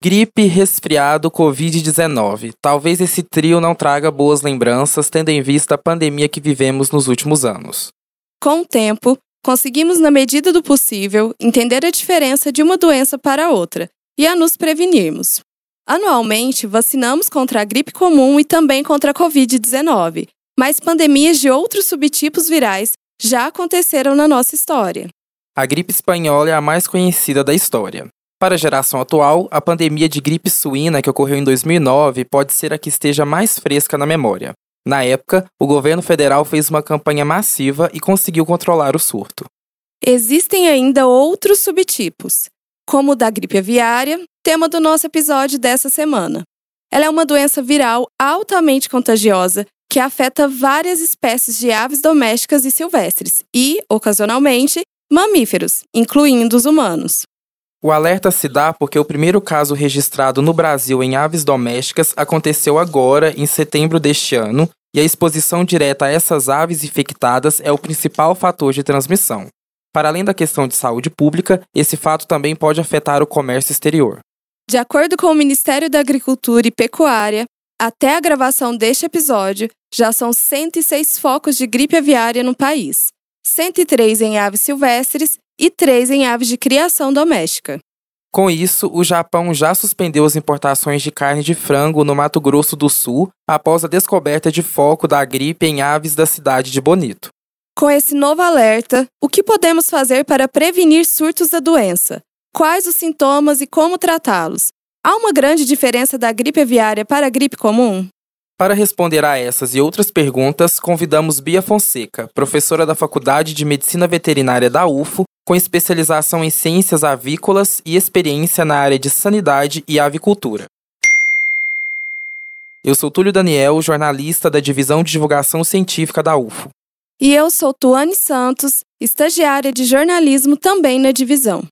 Gripe, resfriado, Covid-19. Talvez esse trio não traga boas lembranças, tendo em vista a pandemia que vivemos nos últimos anos. Com o tempo, conseguimos, na medida do possível, entender a diferença de uma doença para outra e a nos prevenirmos. Anualmente, vacinamos contra a gripe comum e também contra a Covid-19, mas pandemias de outros subtipos virais já aconteceram na nossa história. A gripe espanhola é a mais conhecida da história. Para a geração atual, a pandemia de gripe suína que ocorreu em 2009 pode ser a que esteja mais fresca na memória. Na época, o governo federal fez uma campanha massiva e conseguiu controlar o surto. Existem ainda outros subtipos, como o da gripe aviária, tema do nosso episódio dessa semana. Ela é uma doença viral altamente contagiosa que afeta várias espécies de aves domésticas e silvestres e, ocasionalmente, mamíferos, incluindo os humanos. O alerta se dá porque o primeiro caso registrado no Brasil em aves domésticas aconteceu agora, em setembro deste ano, e a exposição direta a essas aves infectadas é o principal fator de transmissão. Para além da questão de saúde pública, esse fato também pode afetar o comércio exterior. De acordo com o Ministério da Agricultura e Pecuária, até a gravação deste episódio, já são 106 focos de gripe aviária no país, 103 em aves silvestres e três em aves de criação doméstica. Com isso, o Japão já suspendeu as importações de carne de frango no Mato Grosso do Sul após a descoberta de foco da gripe em aves da cidade de Bonito. Com esse novo alerta, o que podemos fazer para prevenir surtos da doença? Quais os sintomas e como tratá-los? Há uma grande diferença da gripe aviária para a gripe comum? Para responder a essas e outras perguntas, convidamos Bia Fonseca, professora da Faculdade de Medicina Veterinária da UFO, com especialização em ciências avícolas e experiência na área de sanidade e avicultura. Eu sou Túlio Daniel, jornalista da Divisão de Divulgação Científica da UFO. E eu sou Tuane Santos, estagiária de jornalismo também na divisão.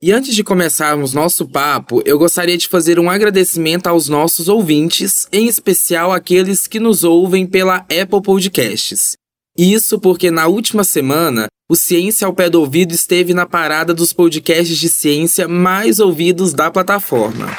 E antes de começarmos nosso papo, eu gostaria de fazer um agradecimento aos nossos ouvintes, em especial aqueles que nos ouvem pela Apple Podcasts. Isso porque na última semana o Ciência ao Pé do Ouvido esteve na parada dos podcasts de ciência mais ouvidos da plataforma.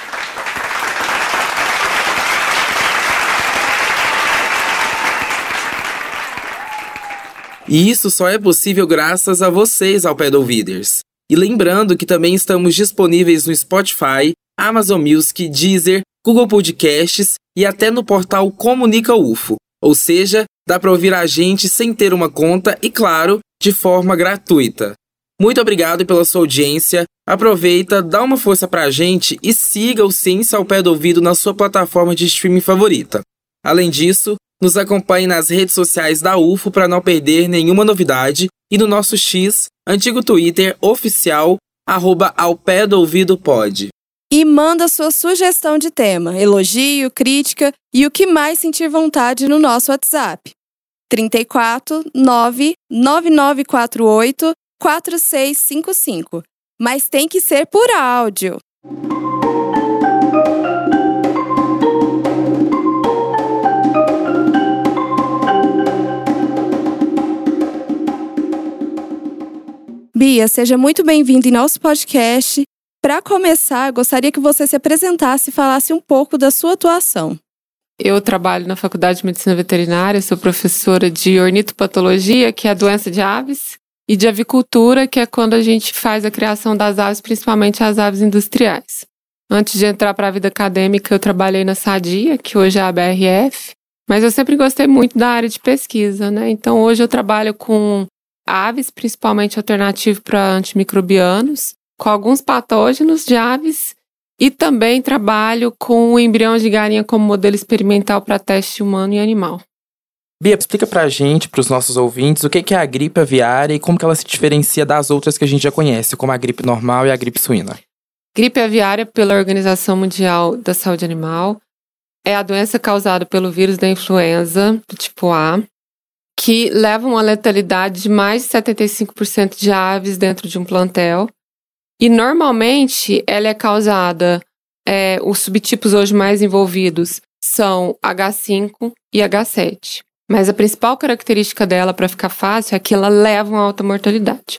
E isso só é possível graças a vocês ao Pé do Ouviders. E lembrando que também estamos disponíveis no Spotify, Amazon Music, Deezer, Google Podcasts e até no portal Comunica UFO. Ou seja, dá para ouvir a gente sem ter uma conta e, claro, de forma gratuita. Muito obrigado pela sua audiência. Aproveita, dá uma força pra gente e siga o Ciência ao Pé do Ouvido na sua plataforma de streaming favorita. Além disso, nos acompanhe nas redes sociais da UFO para não perder nenhuma novidade e no nosso X, antigo Twitter oficial, arroba ao pé do ouvido pode. E manda sua sugestão de tema, elogio, crítica e o que mais sentir vontade no nosso WhatsApp. 34 99948 4655. Mas tem que ser por áudio. Bia, seja muito bem-vindo em nosso podcast. Para começar, gostaria que você se apresentasse e falasse um pouco da sua atuação. Eu trabalho na Faculdade de Medicina Veterinária, sou professora de ornitopatologia, que é a doença de aves, e de avicultura, que é quando a gente faz a criação das aves, principalmente as aves industriais. Antes de entrar para a vida acadêmica, eu trabalhei na Sadia, que hoje é a BRF, mas eu sempre gostei muito da área de pesquisa, né? Então hoje eu trabalho com aves, principalmente alternativo para antimicrobianos, com alguns patógenos de aves e também trabalho com o embrião de galinha como modelo experimental para teste humano e animal. Bia, explica pra gente, pros nossos ouvintes, o que é a gripe aviária e como que ela se diferencia das outras que a gente já conhece, como a gripe normal e a gripe suína. Gripe aviária, pela Organização Mundial da Saúde Animal, é a doença causada pelo vírus da influenza do tipo A, que leva uma letalidade de mais de 75% de aves dentro de um plantel e normalmente ela é causada, é, os subtipos hoje mais envolvidos são H5 e H7. Mas a principal característica dela, para ficar fácil, é que ela leva uma alta mortalidade.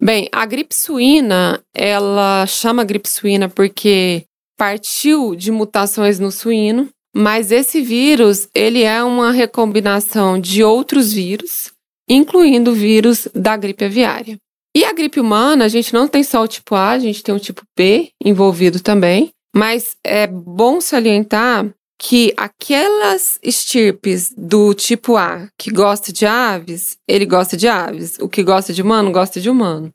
Bem, a gripe suína, ela chama gripe suína porque partiu de mutações no suíno, mas esse vírus, ele é uma recombinação de outros vírus, incluindo o vírus da gripe aviária. E a gripe humana, a gente não tem só o tipo A, a gente tem o tipo B envolvido também, mas é bom salientar que aquelas estirpes do tipo A que gosta de aves, ele gosta de aves. O que gosta de humano, gosta de humano.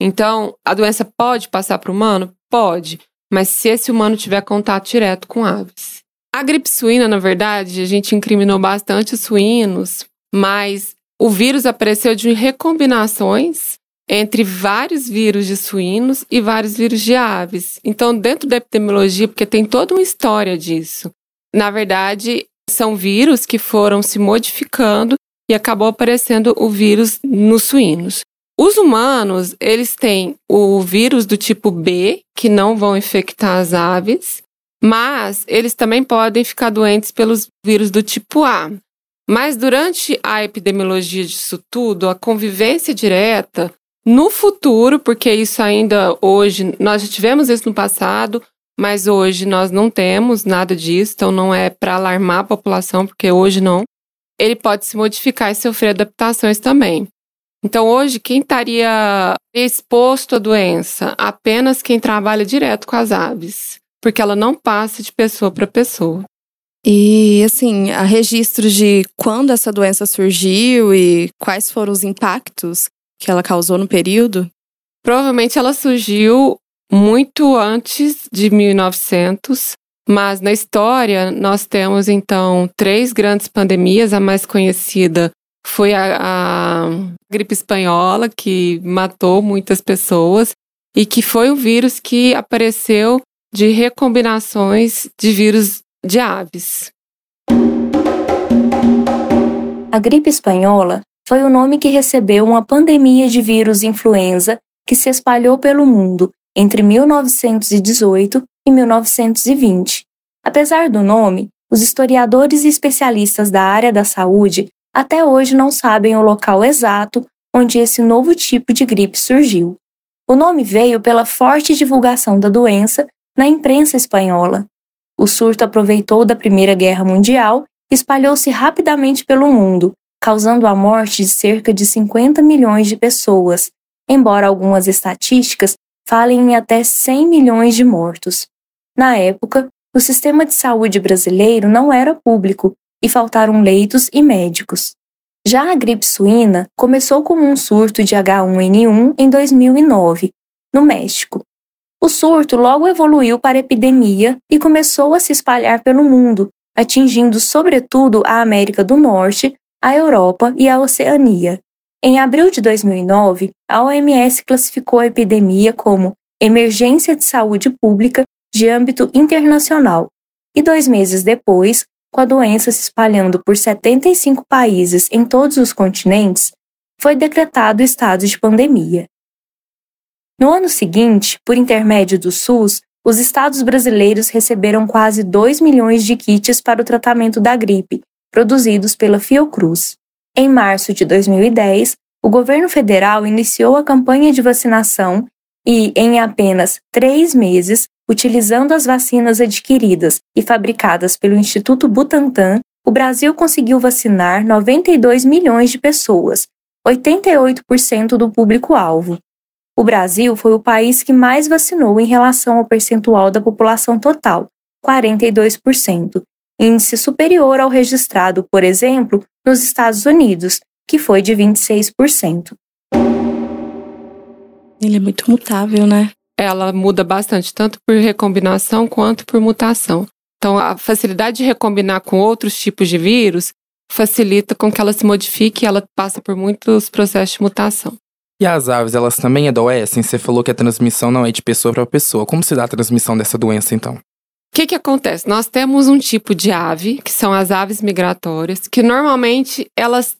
Então, a doença pode passar para o humano? Pode. Mas se esse humano tiver contato direto com aves. A gripe suína, na verdade, a gente incriminou bastante os suínos, mas o vírus apareceu de recombinações entre vários vírus de suínos e vários vírus de aves. Então, dentro da epidemiologia, porque tem toda uma história disso, na verdade, são vírus que foram se modificando e acabou aparecendo o vírus nos suínos. Os humanos, eles têm o vírus do tipo B, que não vão infectar as aves, mas eles também podem ficar doentes pelos vírus do tipo A. Mas durante a epidemiologia disso tudo, a convivência direta, no futuro, porque isso ainda hoje, nós já tivemos isso no passado, mas hoje nós não temos nada disso, então não é para alarmar a população, porque hoje não. Ele pode se modificar e sofrer adaptações também. Então, hoje, quem estaria exposto à doença? Apenas quem trabalha direto com as aves, porque ela não passa de pessoa para pessoa. E, assim, há registros de quando essa doença surgiu e quais foram os impactos que ela causou no período? Provavelmente ela surgiu muito antes de 1900, mas na história nós temos então três grandes pandemias. A mais conhecida foi a, a gripe espanhola, que matou muitas pessoas e que foi o vírus que apareceu de recombinações de vírus de aves. A gripe espanhola foi o nome que recebeu uma pandemia de vírus influenza que se espalhou pelo mundo entre 1918 e 1920. Apesar do nome, os historiadores e especialistas da área da saúde até hoje não sabem o local exato onde esse novo tipo de gripe surgiu. O nome veio pela forte divulgação da doença na imprensa espanhola. O surto aproveitou da Primeira Guerra Mundial e espalhou-se rapidamente pelo mundo, causando a morte de cerca de 50 milhões de pessoas, embora algumas estatísticas falem em até 100 milhões de mortos. Na época, o sistema de saúde brasileiro não era público e faltaram leitos e médicos. Já a gripe suína começou como um surto de H1N1 em 2009, no México. O surto logo evoluiu para epidemia e começou a se espalhar pelo mundo, atingindo sobretudo a América do Norte, a Europa e a Oceania. Em abril de 2009, a OMS classificou a epidemia como emergência de saúde pública de âmbito internacional, e dois meses depois, com a doença se espalhando por 75 países em todos os continentes, foi decretado estado de pandemia. No ano seguinte, por intermédio do SUS, os estados brasileiros receberam quase 2 milhões de kits para o tratamento da gripe, produzidos pela Fiocruz. Em março de 2010, o governo federal iniciou a campanha de vacinação e, em apenas três meses, utilizando as vacinas adquiridas e fabricadas pelo Instituto Butantan, o Brasil conseguiu vacinar 92 milhões de pessoas, 88% do público-alvo. O Brasil foi o país que mais vacinou em relação ao percentual da população total, 42%, índice superior ao registrado, por exemplo, nos Estados Unidos, que foi de 26%. Ele é muito mutável, né? Ela muda bastante, tanto por recombinação quanto por mutação. Então, a facilidade de recombinar com outros tipos de vírus facilita com que ela se modifique e ela passa por muitos processos de mutação. E as aves, elas também adoecem? Você falou que a transmissão não é de pessoa para pessoa. Como se dá a transmissão dessa doença, então? O que, que acontece? Nós temos um tipo de ave, que são as aves migratórias, que normalmente elas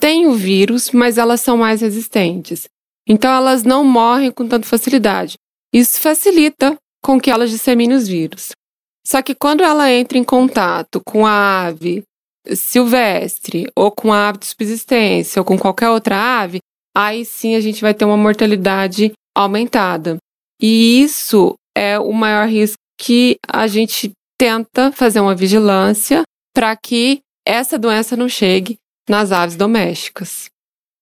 têm o vírus, mas elas são mais resistentes. Então elas não morrem com tanta facilidade. Isso facilita com que elas disseminem os vírus. Só que quando ela entra em contato com a ave silvestre, ou com a ave de subsistência, ou com qualquer outra ave, aí sim a gente vai ter uma mortalidade aumentada. E isso é o maior risco que a gente tenta fazer uma vigilância para que essa doença não chegue nas aves domésticas.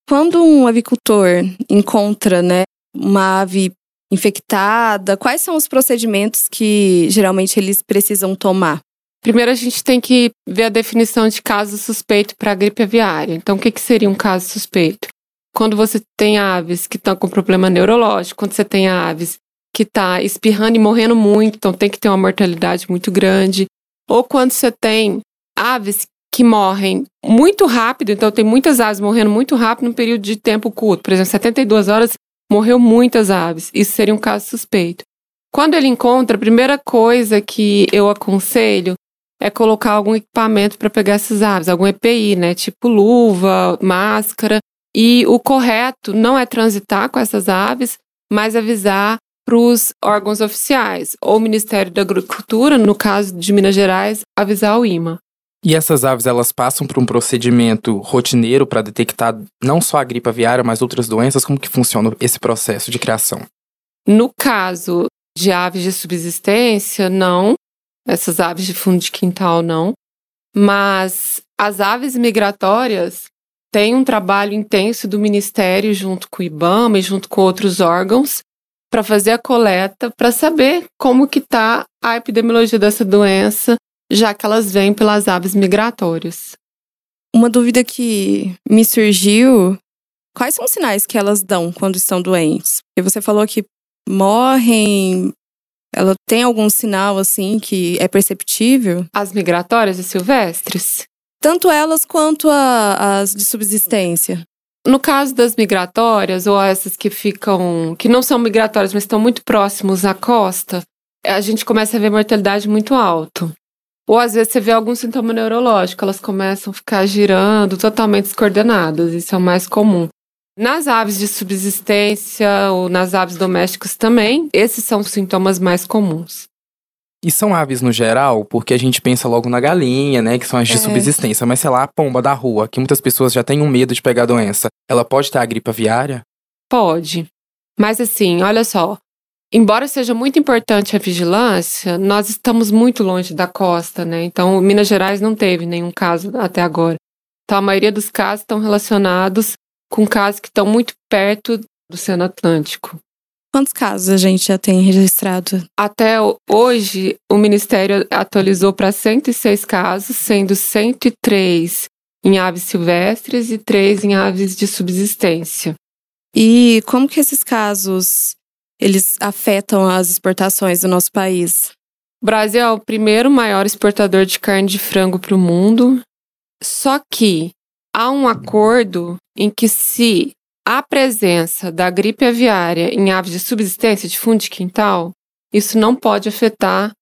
Quando um avicultor encontra né, uma ave infectada, quais são os procedimentos que geralmente eles precisam tomar? Primeiro, a gente tem que ver a definição de caso suspeito para a gripe aviária. Então, o que, que seria um caso suspeito? Quando você tem aves que estão com problema neurológico, quando você tem aves que está espirrando e morrendo muito, então tem que ter uma mortalidade muito grande. Ou quando você tem aves que morrem muito rápido, então tem muitas aves morrendo muito rápido num período de tempo curto. Por exemplo, 72 horas morreu muitas aves. Isso seria um caso suspeito. Quando ele encontra, a primeira coisa que eu aconselho é colocar algum equipamento para pegar essas aves, algum EPI, né? Tipo luva, máscara. E o correto não é transitar com essas aves, mas avisar para os órgãos oficiais, ou o Ministério da Agricultura, no caso de Minas Gerais, avisar o IMA. E essas aves elas passam por um procedimento rotineiro para detectar não só a gripe aviária, mas outras doenças? Como que funciona esse processo de criação? No caso de aves de subsistência, não. Essas aves de fundo de quintal, não. Mas as aves migratórias têm um trabalho intenso do Ministério junto com o IBAMA e junto com outros órgãos para fazer a coleta, para saber como que está a epidemiologia dessa doença já que elas vêm pelas aves migratórias. Uma dúvida que me surgiu: quais são os sinais que elas dão quando estão doentes? Porque você falou que morrem. Ela tem algum sinal assim que é perceptível? As migratórias e silvestres? Tanto elas quanto a, as de subsistência. No caso das migratórias, ou essas que ficam. que não são migratórias, mas estão muito próximos à costa, a gente começa a ver mortalidade muito alta. Ou às vezes você vê algum sintoma neurológico, elas começam a ficar girando, totalmente descoordenadas, isso é o mais comum. Nas aves de subsistência ou nas aves domésticas também, esses são os sintomas mais comuns. E são aves no geral, porque a gente pensa logo na galinha, né, que são as de é. subsistência, mas sei lá, a pomba da rua, que muitas pessoas já têm um medo de pegar a doença, ela pode ter a gripe aviária? Pode. Mas assim, olha só, Embora seja muito importante a vigilância, nós estamos muito longe da costa, né? Então, Minas Gerais não teve nenhum caso até agora. Então, a maioria dos casos estão relacionados com casos que estão muito perto do Oceano Atlântico. Quantos casos a gente já tem registrado? Até hoje, o Ministério atualizou para 106 casos, sendo 103 em aves silvestres e 3 em aves de subsistência. E como que esses casos eles afetam as exportações do nosso país? O Brasil é o primeiro maior exportador de carne de frango para o mundo. Só que há um acordo em que se a presença da gripe aviária em aves de subsistência de fundo de quintal, isso não pode afetar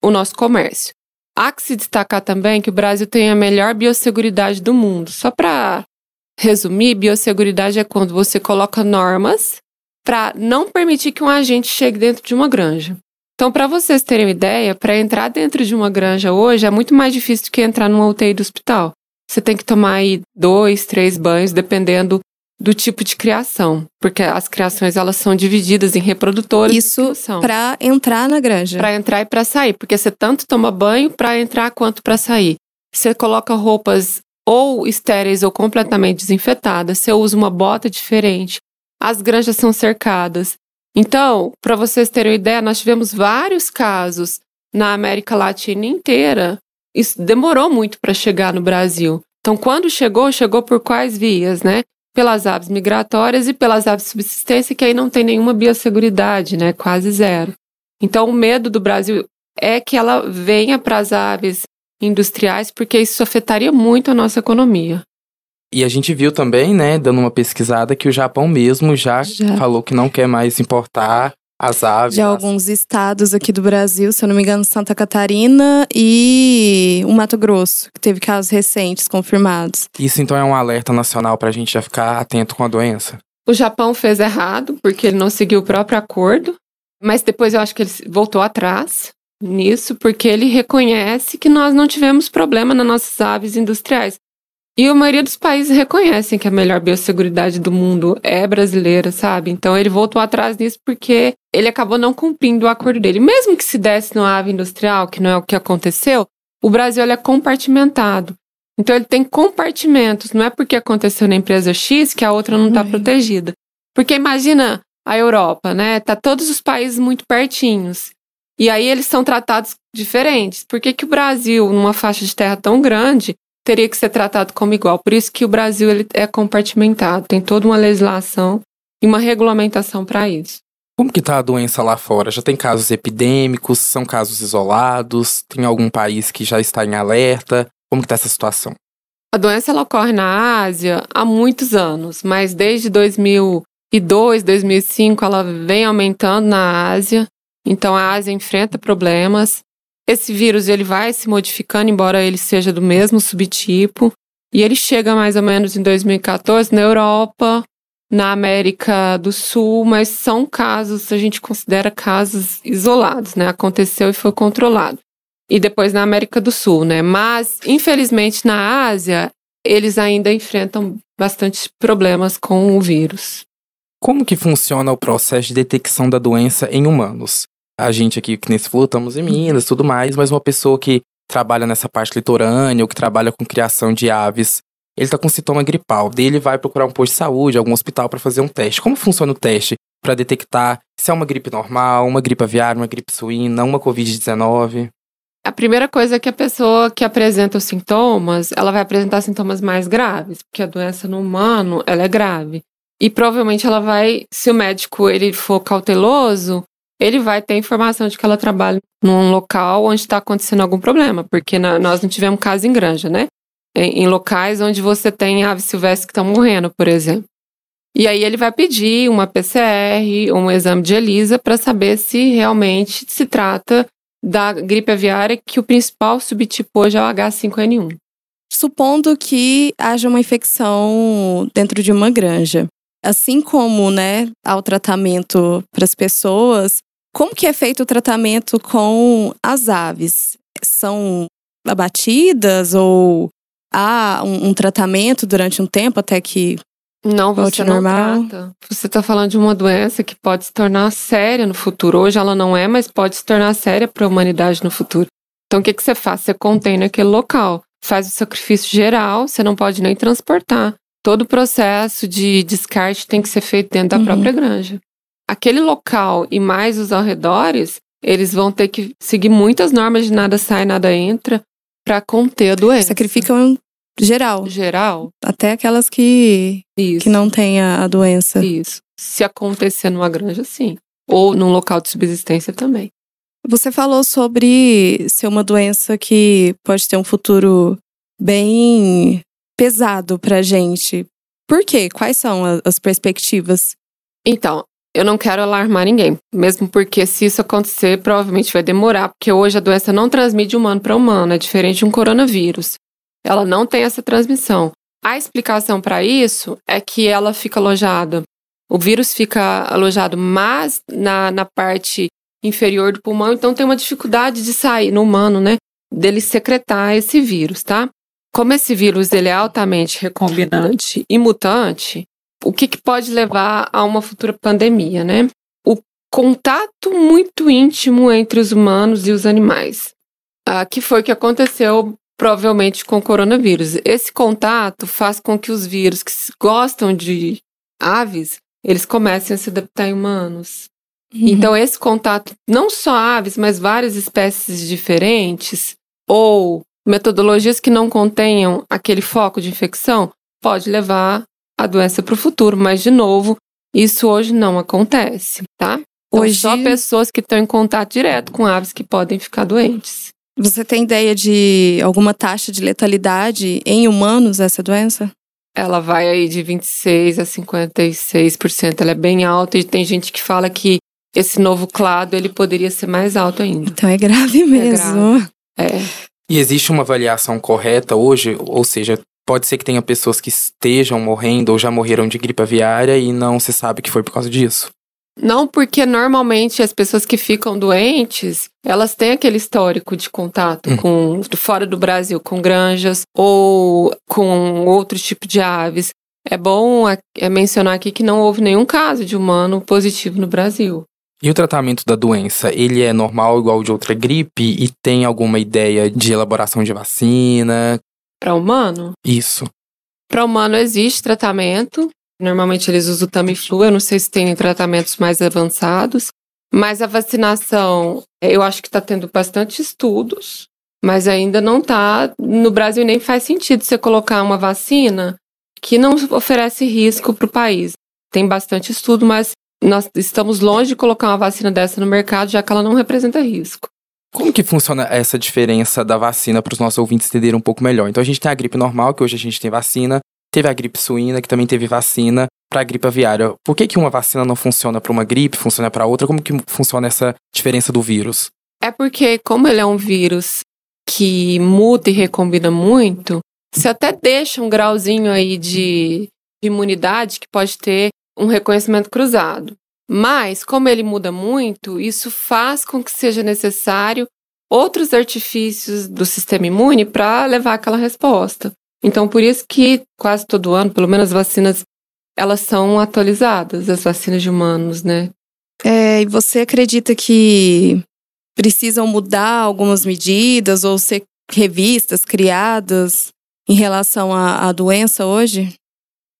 o nosso comércio. Há que se destacar também que o Brasil tem a melhor biosseguridade do mundo. Só para resumir, biosseguridade é quando você coloca normas para não permitir que um agente chegue dentro de uma granja. Então, para vocês terem uma ideia, para entrar dentro de uma granja hoje é muito mais difícil do que entrar numa UTI do hospital. Você tem que tomar aí dois, três banhos, dependendo do tipo de criação, porque as criações elas são divididas em reprodutores. Isso para entrar na granja. Para entrar e para sair, porque você tanto toma banho para entrar quanto para sair. Você coloca roupas ou estéreis ou completamente desinfetadas, você usa uma bota diferente, as granjas são cercadas. Então, para vocês terem uma ideia, nós tivemos vários casos na América Latina inteira. Isso demorou muito para chegar no Brasil. Então, quando chegou, chegou por quais vias, né? Pelas aves migratórias e pelas aves de subsistência, que aí não tem nenhuma biosseguridade, né? Quase zero. Então, o medo do Brasil é que ela venha para as aves industriais, porque isso afetaria muito a nossa economia. E a gente viu também, né, dando uma pesquisada, que o Japão mesmo já, já. falou que não quer mais importar as aves. De alguns estados aqui do Brasil, se eu não me engano, Santa Catarina e o Mato Grosso, que teve casos recentes confirmados. Isso então é um alerta nacional para a gente já ficar atento com a doença? O Japão fez errado, porque ele não seguiu o próprio acordo, mas depois eu acho que ele voltou atrás nisso, porque ele reconhece que nós não tivemos problema nas nossas aves industriais. E a maioria dos países reconhecem que a melhor biosseguridade do mundo é brasileira, sabe? Então ele voltou atrás nisso porque ele acabou não cumprindo o acordo dele. Mesmo que se desse no ave industrial, que não é o que aconteceu, o Brasil é compartimentado. Então ele tem compartimentos, não é porque aconteceu na empresa X que a outra não está uhum. protegida. Porque imagina a Europa, né? Tá todos os países muito pertinhos. E aí eles são tratados diferentes. Por que, que o Brasil, numa faixa de terra tão grande, teria que ser tratado como igual? Por isso que o Brasil ele é compartimentado, tem toda uma legislação e uma regulamentação para isso. Como que tá a doença lá fora? Já tem casos epidêmicos? São casos isolados? Tem algum país que já está em alerta? Como que tá essa situação? A doença ela ocorre na Ásia há muitos anos, mas desde 2002, 2005 ela vem aumentando na Ásia. Então a Ásia enfrenta problemas. Esse vírus ele vai se modificando, embora ele seja do mesmo subtipo, e ele chega mais ou menos em 2014 na Europa, na América do Sul, mas são casos, a gente considera casos isolados, né? Aconteceu e foi controlado. E depois na América do Sul, né? Mas, infelizmente, na Ásia, eles ainda enfrentam bastante problemas com o vírus. Como que funciona o processo de detecção da doença em humanos? A gente aqui, que nesse falou, estamos em Minas tudo mais, mas uma pessoa que trabalha nessa parte litorânea ou que trabalha com criação de aves ele está com sintoma gripal. Daí ele vai procurar um posto de saúde, algum hospital para fazer um teste. Como funciona o teste para detectar se é uma gripe normal, uma gripe aviária, uma gripe suína, uma Covid-19? A primeira coisa é que a pessoa que apresenta os sintomas, ela vai apresentar sintomas mais graves, porque a doença no humano, ela é grave. E provavelmente ela vai, se o médico ele for cauteloso, ele vai ter informação de que ela trabalha num local onde está acontecendo algum problema, porque na, nós não tivemos caso em granja, né? em, em locais onde você tem aves silvestres que estão morrendo, por exemplo. E aí ele vai pedir uma PCR, um exame de ELISA para saber se realmente se trata da gripe aviária, que o principal subtipo hoje é o H5N1. Supondo que haja uma infecção dentro de uma granja, assim como, né, há o tratamento para as pessoas, como que é feito o tratamento com as aves? São abatidas ou há um, um tratamento durante um tempo até que não, você não normal. trata. Você está falando de uma doença que pode se tornar séria no futuro. Hoje ela não é, mas pode se tornar séria para a humanidade no futuro. Então o que, que você faz? Você contém naquele local, faz o sacrifício geral, você não pode nem transportar. Todo o processo de descarte tem que ser feito dentro da uhum. própria granja. Aquele local e mais os arredores, eles vão ter que seguir muitas normas de nada sai, nada entra para conter a doença. Sacrificam Geral. Geral. Até aquelas que, Isso. que não têm a, a doença. Isso. Se acontecer numa granja, sim. Ou num local de subsistência também. Você falou sobre ser uma doença que pode ter um futuro bem pesado pra gente. Por quê? Quais são as perspectivas? Então, eu não quero alarmar ninguém, mesmo porque se isso acontecer, provavelmente vai demorar, porque hoje a doença não transmite de humano para humano, é diferente de um coronavírus ela não tem essa transmissão. A explicação para isso é que ela fica alojada, o vírus fica alojado mais na, na parte inferior do pulmão, então tem uma dificuldade de sair no humano, né? Dele secretar esse vírus, tá? Como esse vírus ele é altamente recombinante e mutante, o que, que pode levar a uma futura pandemia, né? O contato muito íntimo entre os humanos e os animais. Ah, que foi o que aconteceu provavelmente com coronavírus. Esse contato faz com que os vírus que gostam de aves, eles comecem a se adaptar em humanos. Uhum. Então, esse contato, não só aves, mas várias espécies diferentes, ou metodologias que não contenham aquele foco de infecção, pode levar a doença para o futuro. Mas, de novo, isso hoje não acontece, tá? Então, hoje... só pessoas que estão em contato direto com aves que podem ficar doentes. Você tem ideia de alguma taxa de letalidade em humanos essa doença? Ela vai aí de 26 a 56%, ela é bem alta e tem gente que fala que esse novo clado ele poderia ser mais alto ainda. Então é grave mesmo. É. Grave. é. E existe uma avaliação correta hoje, ou seja, pode ser que tenha pessoas que estejam morrendo ou já morreram de gripe aviária e não se sabe que foi por causa disso. Não, porque normalmente as pessoas que ficam doentes, elas têm aquele histórico de contato Hum. com fora do Brasil, com granjas ou com outro tipo de aves. É bom é mencionar aqui que não houve nenhum caso de humano positivo no Brasil. E o tratamento da doença, ele é normal igual de outra gripe e tem alguma ideia de elaboração de vacina? Para humano, Isso. para humano existe tratamento. Normalmente eles usam o Tamiflu, eu não sei se tem tratamentos mais avançados. Mas a vacinação, eu acho que está tendo bastante estudos, mas ainda não está. No Brasil nem faz sentido você colocar uma vacina que não oferece risco para o país. Tem bastante estudo, mas nós estamos longe de colocar uma vacina dessa no mercado, já que ela não representa risco. Como que funciona essa diferença da vacina para os nossos ouvintes entenderem um pouco melhor? Então a gente tem a gripe normal, que hoje a gente tem vacina, teve a gripe suína, que também teve vacina para a gripe aviária. Por que, que uma vacina não funciona para uma gripe, funciona para outra? Como que funciona essa diferença do vírus? É porque, como ele é um vírus que muta e recombina muito, você até deixa um grauzinho aí de, de imunidade que pode ter um reconhecimento cruzado. Mas, como ele muda muito, isso faz com que seja necessário outros artifícios do sistema imune para levar aquela resposta. Então, por isso que quase todo ano, pelo menos as vacinas, elas são atualizadas, as vacinas de humanos, né? É, e você acredita que precisam mudar algumas medidas ou ser revistas criadas em relação à, à doença hoje?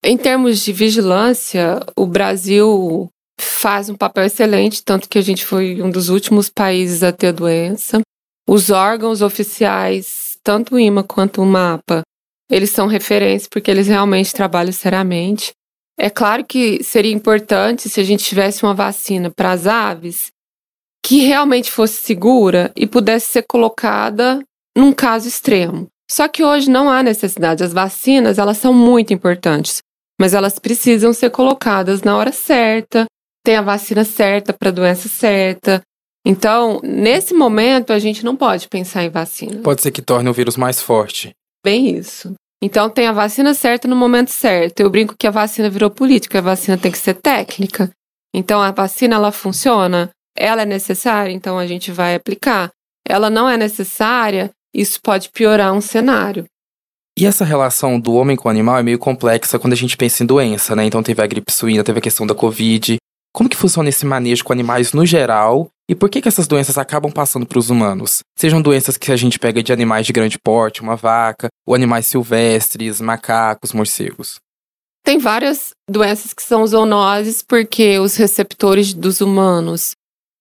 Em termos de vigilância, o Brasil faz um papel excelente, tanto que a gente foi um dos últimos países a ter a doença. Os órgãos oficiais, tanto o IMA quanto o MAPA, eles são referência porque eles realmente trabalham seriamente. É claro que seria importante se a gente tivesse uma vacina para as aves que realmente fosse segura e pudesse ser colocada num caso extremo. Só que hoje não há necessidade. As vacinas, elas são muito importantes, mas elas precisam ser colocadas na hora certa, tem a vacina certa para a doença certa. Então, nesse momento, a gente não pode pensar em vacina. Pode ser que torne o vírus mais forte. Bem isso. Então, tem a vacina certa no momento certo. Eu brinco que a vacina virou política, a vacina tem que ser técnica. Então, a vacina, ela funciona, ela é necessária, então a gente vai aplicar. Ela não é necessária, isso pode piorar um cenário. E essa relação do homem com o animal é meio complexa quando a gente pensa em doença, né? Então teve a gripe suína, teve a questão da Covid. Como que funciona esse manejo com animais no geral? E por que, que essas doenças acabam passando para os humanos? Sejam doenças que a gente pega de animais de grande porte, uma vaca, ou animais silvestres, macacos, morcegos. Tem várias doenças que são zoonoses porque os receptores dos humanos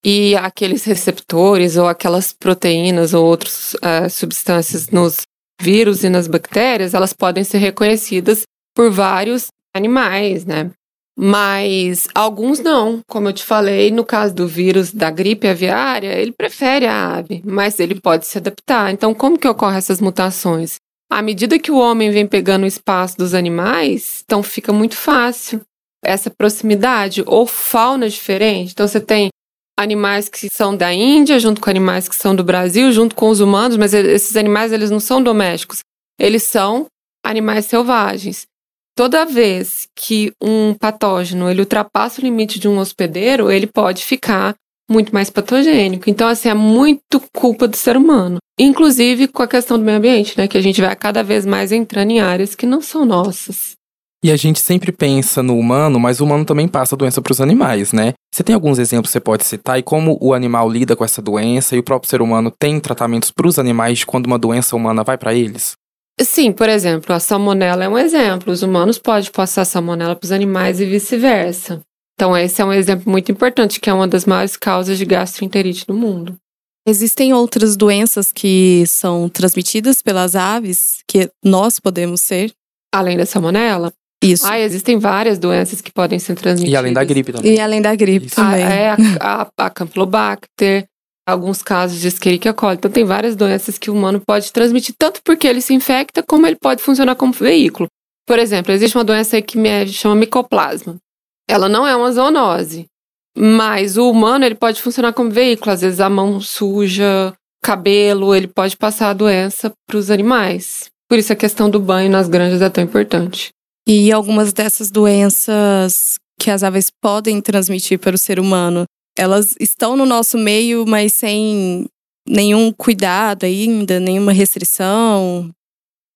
e aqueles receptores ou aquelas proteínas ou outras uh, substâncias nos vírus e nas bactérias, elas podem ser reconhecidas por vários animais, né? Mas alguns não. Como eu te falei, no caso do vírus da gripe aviária, ele prefere a ave, mas ele pode se adaptar. Então, como que ocorrem essas mutações? À medida que o homem vem pegando o espaço dos animais, então fica muito fácil essa proximidade ou fauna diferente. Então, você tem animais que são da Índia, junto com animais que são do Brasil, junto com os humanos, mas esses animais eles não são domésticos, eles são animais selvagens. Toda vez que um patógeno ele ultrapassa o limite de um hospedeiro, ele pode ficar muito mais patogênico. Então, assim, é muito culpa do ser humano. Inclusive com a questão do meio ambiente, né? Que a gente vai cada vez mais entrando em áreas que não são nossas. E a gente sempre pensa no humano, mas o humano também passa a doença para os animais, né? Você tem alguns exemplos que você pode citar e como o animal lida com essa doença e o próprio ser humano tem tratamentos para os animais de quando uma doença humana vai para eles? Sim, por exemplo, a salmonela é um exemplo. Os humanos podem passar salmonela para os animais e vice-versa. Então, esse é um exemplo muito importante, que é uma das maiores causas de gastroenterite no mundo. Existem outras doenças que são transmitidas pelas aves que nós podemos ser? Além da salmonela? Isso. Ah, existem várias doenças que podem ser transmitidas. E além da gripe também. E além da gripe Isso. também. A, é a, a, a Campylobacter, alguns casos de Escherichia coli. Então, tem várias doenças que o humano pode transmitir, tanto porque ele se infecta, como ele pode funcionar como veículo. Por exemplo, existe uma doença que me, chama micoplasma. Ela não é uma zoonose, mas o humano ele pode funcionar como veículo. Às vezes a mão suja, cabelo, ele pode passar a doença para os animais. Por isso a questão do banho nas granjas é tão importante. E algumas dessas doenças que as aves podem transmitir para o ser humano, elas estão no nosso meio, mas sem nenhum cuidado ainda, nenhuma restrição.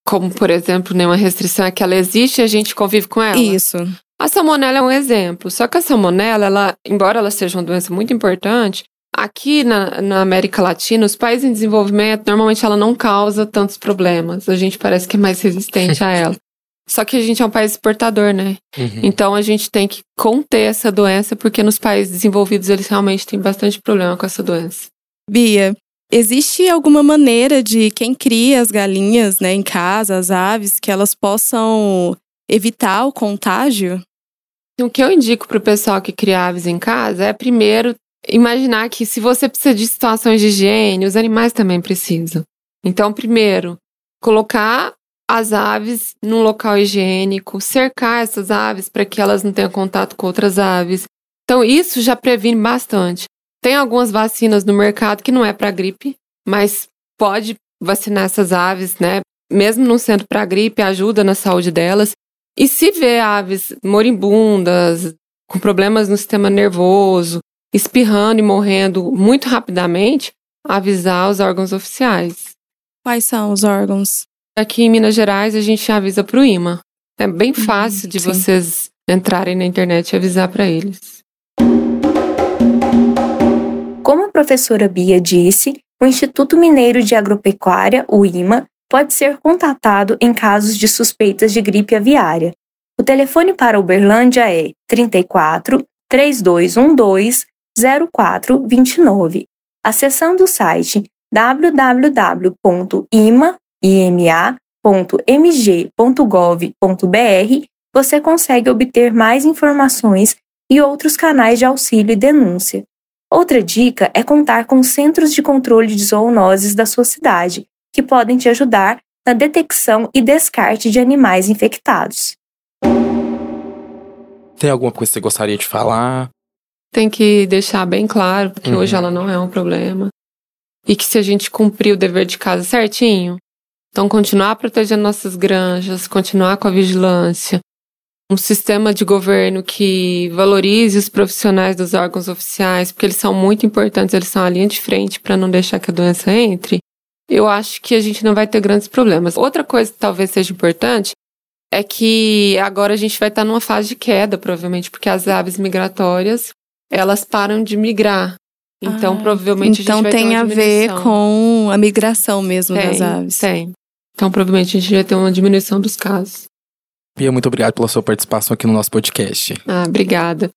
Como, por exemplo, nenhuma restrição é que ela existe e a gente convive com ela. Isso. A salmonela é um exemplo. Só que a salmonela, ela, embora ela seja uma doença muito importante, aqui na, na América Latina, os países em desenvolvimento, normalmente ela não causa tantos problemas. A gente parece que é mais resistente a ela. Só que a gente é um país exportador, né? Uhum. Então a gente tem que conter essa doença, porque nos países desenvolvidos eles realmente têm bastante problema com essa doença. Bia, existe alguma maneira de quem cria as galinhas, né, em casa, as aves, que elas possam evitar o contágio? O que eu indico para o pessoal que cria aves em casa é primeiro imaginar que se você precisa de situações de higiene, os animais também precisam. Então, primeiro, colocar as aves num local higiênico, cercar essas aves para que elas não tenham contato com outras aves. Então, isso já previne bastante. Tem algumas vacinas no mercado que não é para gripe, mas pode vacinar essas aves, né? Mesmo não sendo para gripe, ajuda na saúde delas. E se vê aves moribundas, com problemas no sistema nervoso, espirrando e morrendo muito rapidamente, avisar os órgãos oficiais. Quais são os órgãos? Aqui em Minas Gerais a gente avisa para o IMA. É bem fácil de sim. vocês entrarem na internet e avisar para eles. Como a professora Bia disse, o Instituto Mineiro de Agropecuária, o IMA, pode ser contatado em casos de suspeitas de gripe aviária. O telefone para Uberlândia é 34 3212 0429. Acessando o site www.ima.mg.gov.br, você consegue obter mais informações e outros canais de auxílio e denúncia. Outra dica é contar com centros de controle de zoonoses da sua cidade, que podem te ajudar na detecção e descarte de animais infectados. Tem alguma coisa que você gostaria de falar? Tem que deixar bem claro que Uhum. hoje ela não é um problema. E que se a gente cumprir o dever de casa certinho, então continuar protegendo nossas granjas, continuar com a vigilância, um sistema de governo que valorize os profissionais dos órgãos oficiais, porque eles são muito importantes, eles são a linha de frente para não deixar que a doença entre, eu acho que a gente não vai ter grandes problemas. Outra coisa que talvez seja importante é que agora a gente vai estar numa fase de queda, provavelmente, porque as aves migratórias, elas param de migrar. Então, Ah, provavelmente então a gente vai ter tem uma a ver com a migração mesmo das Tem, aves. Tem. Então, provavelmente a gente vai ter uma diminuição dos casos. Bia, muito obrigado pela sua participação aqui no nosso podcast. Ah, obrigada.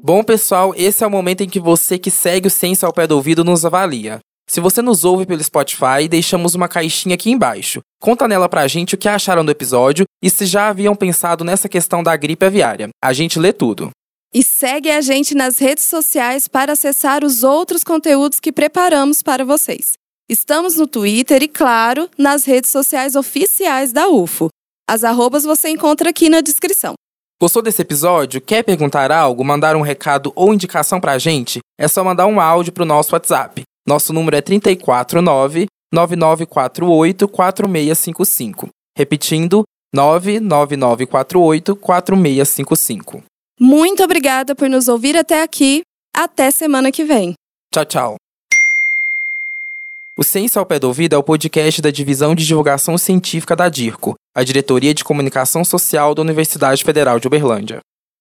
Bom, pessoal, esse é o momento em que você que segue o Ciência ao Pé do Ouvido nos avalia. Se você nos ouve pelo Spotify, deixamos uma caixinha aqui embaixo. Conta nela pra gente o que acharam do episódio e se já haviam pensado nessa questão da gripe aviária. A gente lê tudo. E segue a gente nas redes sociais para acessar os outros conteúdos que preparamos para vocês. Estamos no Twitter e, claro, nas redes sociais oficiais da UFO. As arrobas você encontra aqui na descrição. Gostou desse episódio? Quer perguntar algo, mandar um recado ou indicação pra gente? É só mandar um áudio pro nosso WhatsApp. Nosso número é 349 9948 4655. Repetindo, 99948 4655. Muito obrigada por nos ouvir até aqui. Até semana que vem. Tchau, tchau. O Ciência ao Pé do Ouvido é o podcast da Divisão de Divulgação Científica da DIRCO, a Diretoria de Comunicação Social da Universidade Federal de Uberlândia.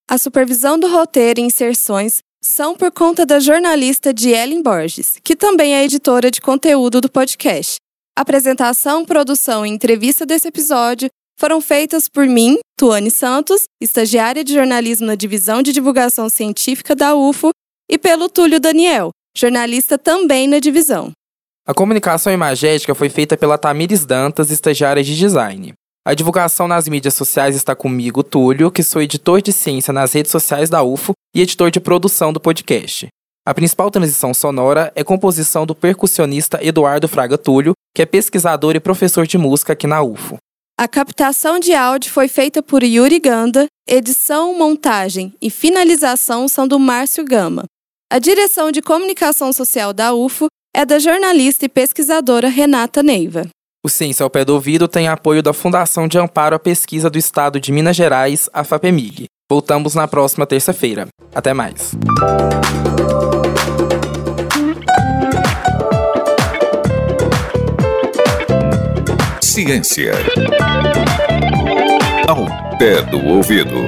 A supervisão do roteiro e inserções são por conta da jornalista Dielen Borges, que também é editora de conteúdo do podcast. Apresentação, produção e entrevista desse episódio foram feitas por mim, Tuane Santos, estagiária de jornalismo na Divisão de Divulgação Científica da UFO, e pelo Túlio Daniel, jornalista também na divisão. A comunicação imagética foi feita pela Tamires Dantas, estagiária de design. A divulgação nas mídias sociais está comigo, Túlio, que sou editor de ciência nas redes sociais da UFO e editor de produção do podcast. A principal transição sonora é composição do percussionista Eduardo Fraga Túlio, que é pesquisador e professor de música aqui na UFO. A captação de áudio foi feita por Yuri Ganda, edição, montagem e finalização são do Márcio Gama. A direção de comunicação social da UFO é da jornalista e pesquisadora Renata Neiva. O Ciência ao Pé do Ouvido tem apoio da Fundação de Amparo à Pesquisa do Estado de Minas Gerais, a FAPEMIG. Voltamos na próxima terça-feira. Até mais. Ciência. Ao pé do ouvido.